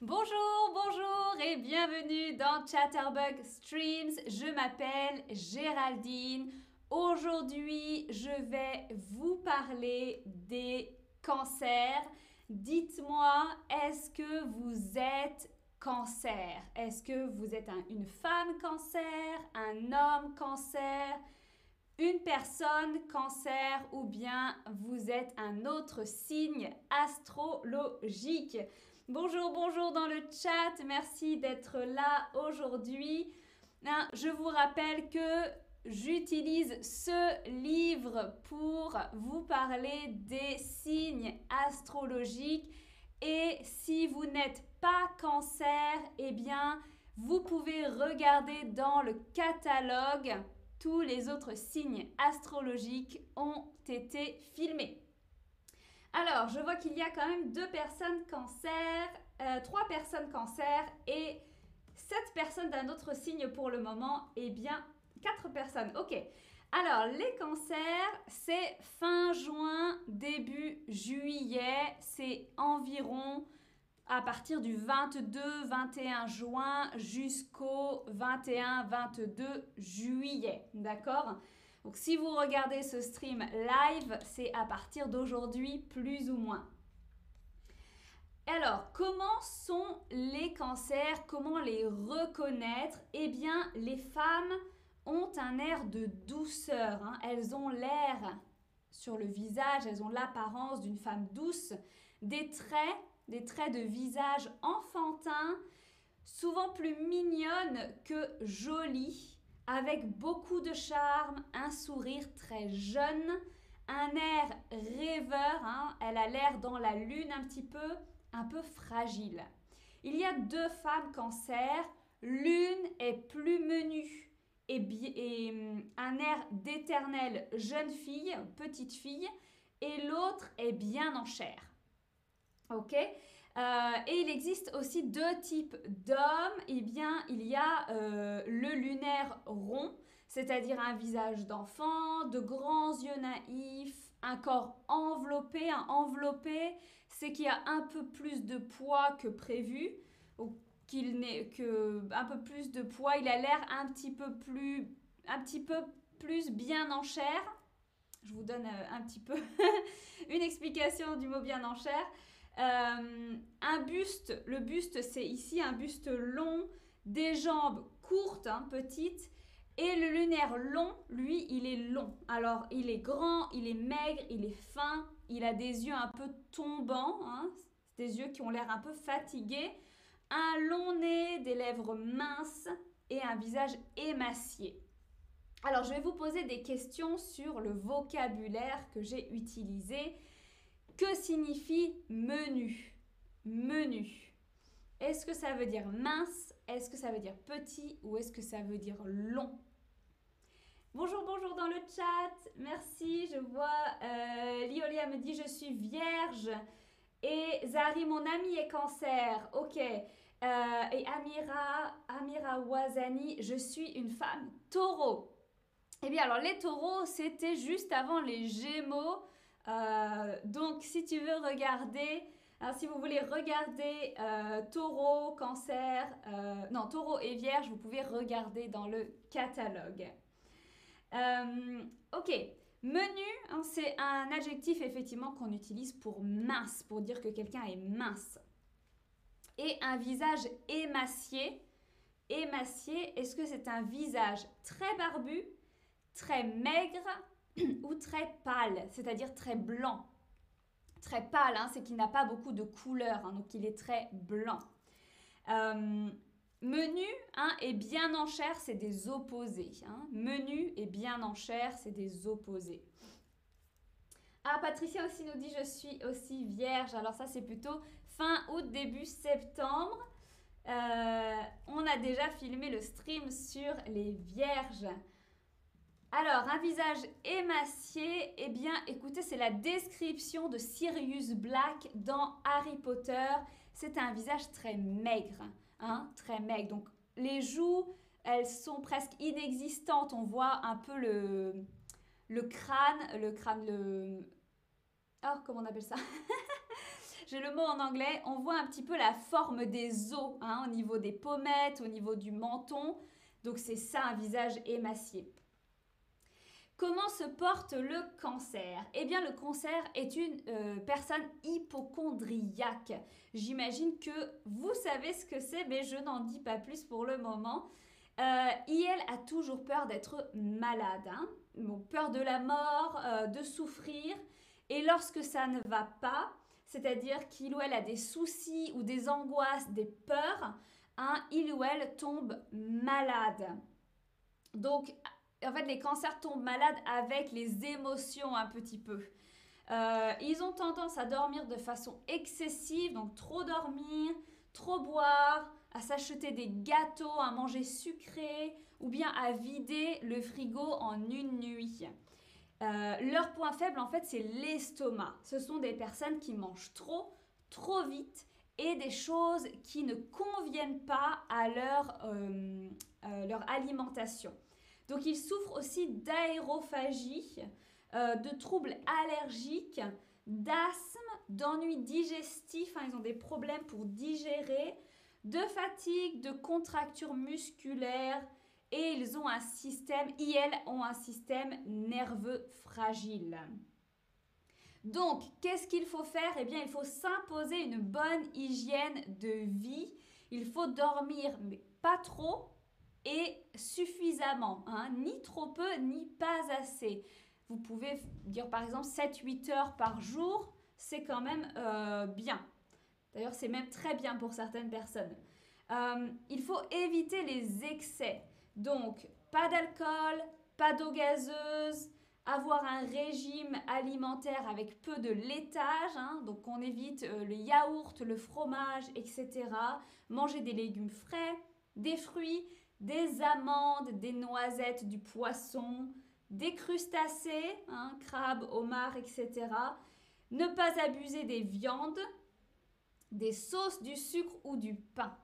Bonjour, bonjour et bienvenue dans Chatterbug Streams. Je m'appelle Géraldine. Aujourd'hui, je vais vous parler des cancers. Dites-moi, est-ce que vous êtes cancer? Est-ce que vous êtes une femme cancer, un homme cancer, une personne cancer ou bien vous êtes un autre signe astrologique? Bonjour, bonjour dans le chat. Merci d'être là aujourd'hui. Hein, je vous rappelle que j'utilise ce livre pour vous parler des signes astrologiques. Et si vous n'êtes pas cancer, eh bien, vous pouvez regarder dans le catalogue. Tous les autres signes astrologiques ont été filmés. Alors, je vois qu'il y a quand même deux personnes cancer, euh, trois personnes cancer et sept personnes d'un autre signe pour le moment. Eh bien, quatre personnes. Ok. Alors, les cancers, c'est fin juin, début juillet. C'est environ à partir du 22-21 juin jusqu'au 21-22 juillet. D'accord? Donc si vous regardez ce stream live, c'est à partir d'aujourd'hui plus ou moins. Alors, comment sont les cancers? Comment les reconnaître? Eh bien, les femmes ont un air de douceur. Hein. Elles ont l'air sur le visage, elles ont l'apparence d'une femme douce, des traits, des traits de visage enfantins, souvent plus mignonnes que jolies avec beaucoup de charme, un sourire très jeune, un air rêveur, hein. elle a l'air dans la lune un petit peu, un peu fragile. Il y a deux femmes cancer, l'une est plus menue et, et hum, un air d'éternelle jeune fille, petite fille, et l'autre est bien en chair. Ok? Euh, et il existe aussi deux types d'hommes. Eh bien, il y a euh, le lunaire rond, c'est-à-dire un visage d'enfant, de grands yeux naïfs, un corps enveloppé. Enveloppé, c'est qu'il y a un peu plus de poids que prévu, ou qu'il n'est que un peu plus de poids. Il a l'air un petit peu plus, un petit peu plus bien en chair. Je vous donne euh, un petit peu une explication du mot bien en chair. Euh, un buste, le buste c'est ici un buste long, des jambes courtes, hein, petites, et le lunaire long, lui, il est long. Alors, il est grand, il est maigre, il est fin, il a des yeux un peu tombants, hein, des yeux qui ont l'air un peu fatigués, un long nez, des lèvres minces et un visage émacié. Alors, je vais vous poser des questions sur le vocabulaire que j'ai utilisé que signifie menu? Menu. Est-ce que ça veut dire mince? Est-ce que ça veut dire petit? Ou est-ce que ça veut dire long? Bonjour, bonjour dans le chat. Merci. Je vois euh, Liolia me dit je suis vierge. Et Zari, mon ami, est cancer. Ok. Euh, et Amira, Amira Wazani, je suis une femme taureau. Eh bien, alors les taureaux, c'était juste avant les gémeaux. Euh, donc, si tu veux regarder, alors si vous voulez regarder euh, taureau, cancer, euh, non, taureau et vierge, vous pouvez regarder dans le catalogue. ok, menu, hein, c'est un adjectif effectivement qu'on utilise pour mince, pour dire que quelqu'un est mince. Et un visage émacié, émacié, est-ce que c'est un visage très barbu, très maigre, ou très pâle, c'est-à-dire très blanc. Très pâle, hein, c'est qu'il n'a pas beaucoup de couleurs, hein, donc il est très blanc. Euh, menu hein, et bien en chair, c'est des opposés. Menu et bien en chair, c'est des opposés. Ah, Patricia aussi nous dit je suis aussi vierge. Alors ça, c'est plutôt fin août, début septembre. Euh, on a déjà filmé le stream sur les vierges. Alors, un visage émacié, eh bien, écoutez, c'est la description de Sirius Black dans Harry Potter. C'est un visage très maigre, hein, très maigre. Donc, les joues, elles sont presque inexistantes. On voit un peu le, crâne, le crâne, le... Oh, comment on appelle ça? J'ai le mot en anglais, on voit un petit peu la forme des os hein, au niveau des pommettes, au niveau du menton. Donc c'est ça un visage émacié. Comment se porte le cancer? Eh bien, le cancer est une euh, personne hypochondriaque. J'imagine que vous savez ce que c'est, mais je n'en dis pas plus pour le moment. Euh, IL a toujours peur d'être malade, hein. peur de la mort, euh, de souffrir. Et lorsque ça ne va pas, c'est-à-dire qu'il ou elle a des soucis ou des angoisses, des peurs, hein, il ou elle tombe malade. Donc, en fait, les cancers tombent malades avec les émotions un petit peu. Euh, ils ont tendance à dormir de façon excessive, donc trop dormir, trop boire, à s'acheter des gâteaux, à manger sucré ou bien à vider le frigo en une nuit. Euh, leur point faible, en fait, c'est l'estomac. Ce sont des personnes qui mangent trop, trop vite et des choses qui ne conviennent pas à leur, euh, leur alimentation. Donc ils souffrent aussi d'aérophagie, euh, de troubles allergiques, d'asthme, d'ennuis digestifs, hein, ils ont des problèmes pour digérer, de fatigue, de contractures musculaires et ils ont un système, IL ont un système nerveux fragile. Donc, qu'est-ce qu'il faut faire? Eh bien, il faut s'imposer une bonne hygiène de vie. Il faut dormir, mais pas trop, et suffisamment, hein, ni trop peu, ni pas assez. Vous pouvez dire par exemple 7-8 heures par jour, c'est quand même euh, bien. D'ailleurs, c'est même très bien pour certaines personnes. Euh, il faut éviter les excès. Donc, pas d'alcool, pas d'eau gazeuse, avoir un régime alimentaire avec peu de laitage, hein. donc on évite euh, le yaourt, le fromage, etc. Manger des légumes frais, des fruits, des amandes, des noisettes, du poisson, des crustacés, hein, crabes, homards, etc. Ne pas abuser des viandes, des sauces, du sucre ou du pain.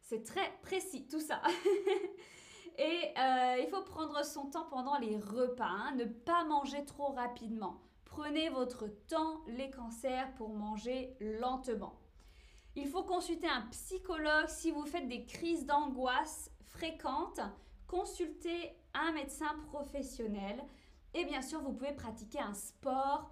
C'est très précis tout ça. Et euh, il faut prendre son temps pendant les repas, hein. ne pas manger trop rapidement. Prenez votre temps, les cancers, pour manger lentement. Il faut consulter un psychologue si vous faites des crises d'angoisse fréquentes. Consultez un médecin professionnel. Et bien sûr, vous pouvez pratiquer un sport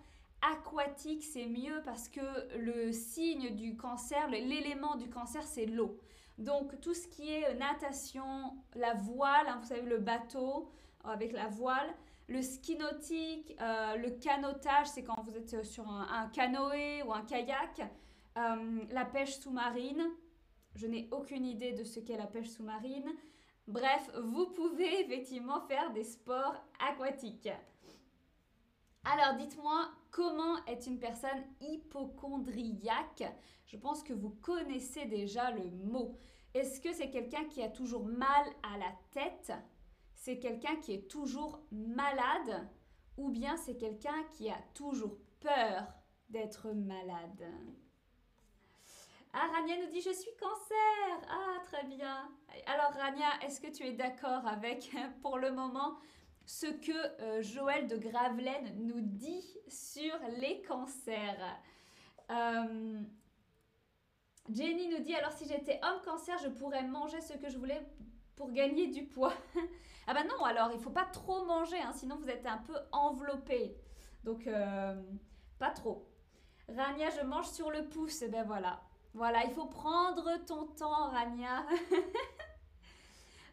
aquatique, c'est mieux parce que le signe du cancer, l'élément du cancer, c'est l'eau. Donc tout ce qui est natation, la voile, hein, vous savez le bateau avec la voile, le ski nautique, euh, le canotage, c'est quand vous êtes sur un canoë ou un kayak. Euh, la pêche sous-marine. Je n'ai aucune idée de ce qu'est la pêche sous-marine. Bref, vous pouvez effectivement faire des sports aquatiques. Alors dites-moi, comment est une personne hypochondriaque Je pense que vous connaissez déjà le mot. Est-ce que c'est quelqu'un qui a toujours mal à la tête? C'est quelqu'un qui est toujours malade? Ou bien c'est quelqu'un qui a toujours peur d'être malade? Ah, Rania nous dit je suis cancer. Ah, très bien. Alors, Rania, est-ce que tu es d'accord avec, pour le moment, ce que euh, Joël de Gravelaine nous dit sur les cancers? Euh, Jenny nous dit alors si j'étais homme cancer, je pourrais manger ce que je voulais pour gagner du poids. ah bah non, alors il faut pas trop manger, hein, sinon vous êtes un peu enveloppé. Donc, euh, pas trop. Rania, je mange sur le pouce. Eh ben voilà. Voilà, il faut prendre ton temps, Rania.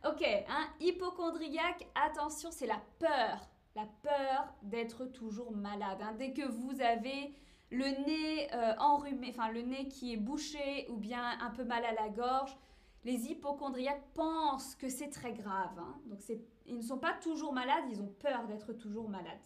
ok, hein, hypochondriaque, attention, c'est la peur. La peur d'être toujours malade. Hein. Dès que vous avez le nez euh, enrhumé, enfin le nez qui est bouché ou bien un peu mal à la gorge, les hypochondriaques pensent que c'est très grave. Hein. Donc ils ne sont pas toujours malades, ils ont peur d'être toujours malades.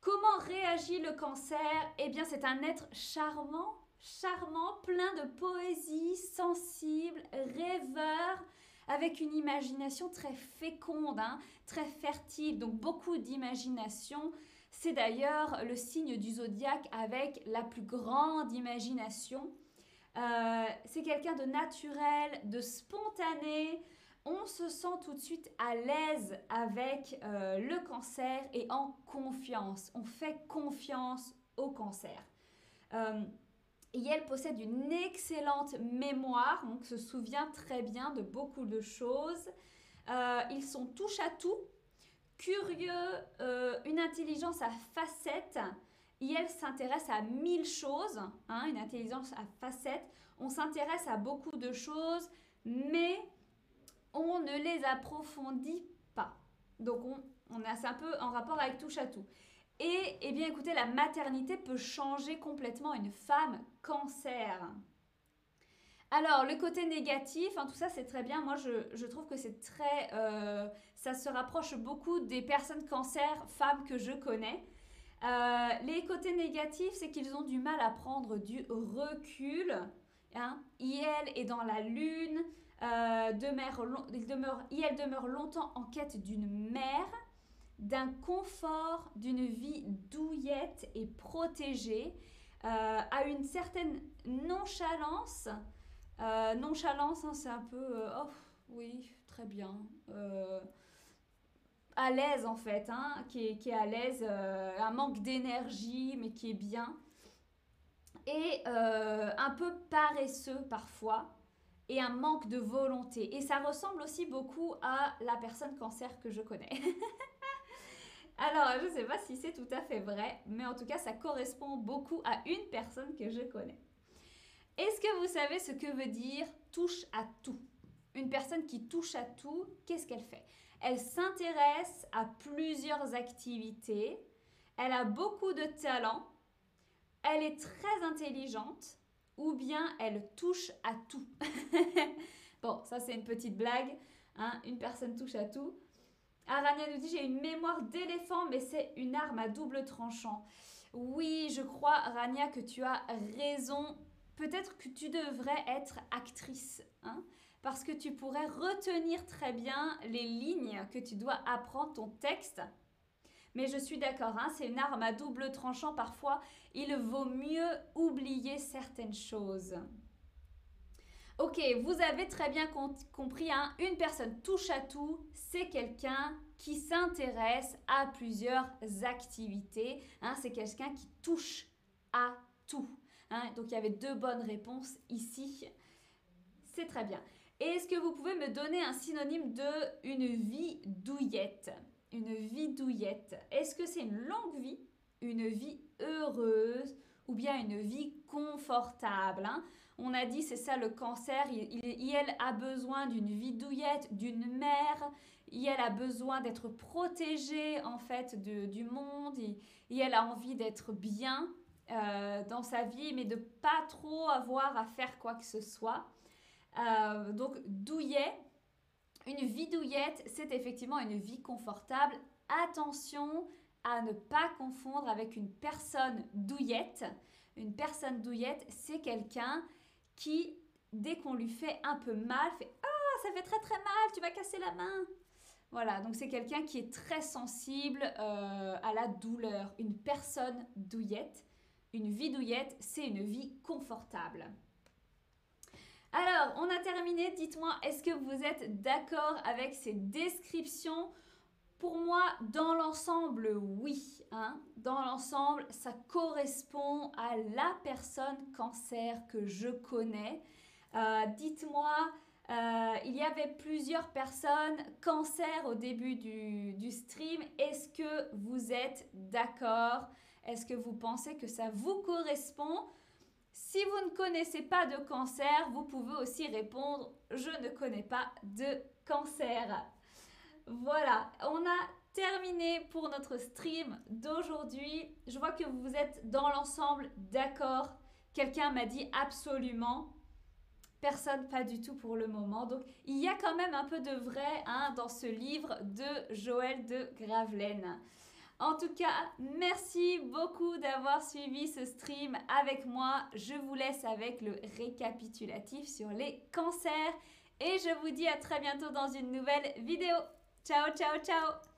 Comment réagit le cancer? Eh bien, c'est un être charmant charmant, plein de poésie, sensible, rêveur, avec une imagination très féconde, hein, très fertile, donc beaucoup d'imagination. C'est d'ailleurs le signe du zodiaque avec la plus grande imagination. Euh, c'est quelqu'un de naturel, de spontané. On se sent tout de suite à l'aise avec euh, le cancer et en confiance. On fait confiance au cancer. Euh, Et elle possède une excellente mémoire, donc se souvient très bien de beaucoup de choses. Euh, ils sont touche à tout, curieux, euh, une intelligence à facettes. Et elle s'intéresse à mille choses, hein, une intelligence à facettes. On s'intéresse à beaucoup de choses, mais on ne les approfondit pas. Donc on, on est un peu en rapport avec touche à tout. Et eh bien écoutez, la maternité peut changer complètement une femme cancer. Alors, le côté négatif, hein, tout ça c'est très bien. Moi, je, trouve que c'est très. Euh, ça se rapproche beaucoup des personnes cancer, femmes que je connais. Euh, les côtés négatifs, c'est qu'ils ont du mal à prendre du recul. Hein. IL est dans la lune. Euh, demeure, il demeure, IL demeure longtemps en quête d'une mère d'un confort, d'une vie douillette et protégée, euh, à une certaine nonchalance. Euh, nonchalance, hein, c'est un peu, euh, oh oui, très bien. à l'aise en fait, hein, qui, est, qui, est, à l'aise, un manque d'énergie, mais qui est bien. Et un peu paresseux parfois, et un manque de volonté. Et ça ressemble aussi beaucoup à la personne cancer que je connais. Alors, je ne sais pas si c'est tout à fait vrai, mais en tout cas, ça correspond beaucoup à une personne que je connais. Est-ce que vous savez ce que veut dire touche à tout? Une personne qui touche à tout, qu'est-ce qu'elle fait? Elle s'intéresse à plusieurs activités, elle a beaucoup de talent, elle est très intelligente, ou bien elle touche à tout. bon, ça c'est une petite blague, hein une personne touche à tout. Arania nous dit j'ai une mémoire d'éléphant, mais c'est une arme à double tranchant. Oui, je crois, Rania, que tu as raison. Peut-être que tu devrais être actrice, hein, parce que tu pourrais retenir très bien les lignes que tu dois apprendre ton texte. Mais je suis d'accord, hein, c'est une arme à double tranchant. Parfois, il vaut mieux oublier certaines choses. Ok, vous avez très bien compris, hein, une personne touche à tout, c'est quelqu'un qui s'intéresse à plusieurs activités. Hein, c'est quelqu'un qui touche à tout. Hein. donc il y avait deux bonnes réponses ici. C'est très bien. Est-ce que vous pouvez me donner un synonyme de une vie douillette? Une vie douillette. Est-ce que c'est une longue vie, une vie heureuse? Ou bien une vie confortable on a dit, c'est ça le cancer, il, elle a besoin d'une vie douillette, d'une mère, elle a besoin d'être protégée en fait du monde, et, elle a envie d'être bien euh, dans sa vie, mais de pas trop avoir à faire quoi que ce soit. Euh, donc douillet, une vie douillette, c'est effectivement une vie confortable. Attention à ne pas confondre avec une personne douillette. Une personne douillette, c'est quelqu'un qui, dès qu'on lui fait un peu mal, fait Ah, ça fait très très mal, tu vas casser la main. Voilà, donc c'est quelqu'un qui est très sensible euh, à la douleur. Une personne douillette. Une vie douillette, c'est une vie confortable. Alors, on a terminé. Dites-moi, est-ce que vous êtes d'accord avec ces descriptions Pour moi, dans l'ensemble, oui. Hein. Dans l'ensemble, ça correspond à la personne cancer que je connais. Euh, dites-moi, euh, il y avait plusieurs personnes cancer au début du, du stream. Est-ce que vous êtes d'accord? Est-ce que vous pensez que ça vous correspond? Si vous ne connaissez pas de cancer, vous pouvez aussi répondre je ne connais pas de cancer. Voilà, on a terminé pour notre stream d'aujourd'hui. Je vois que vous êtes dans l'ensemble d'accord. Quelqu'un m'a dit absolument. Personne, pas du tout pour le moment. Donc, il y a quand même un peu de vrai hein, dans ce livre de Joël de Gravelaine. En tout cas, merci beaucoup d'avoir suivi ce stream avec moi. Je vous laisse avec le récapitulatif sur les cancers et je vous dis à très bientôt dans une nouvelle vidéo. Ciao, ciao, ciao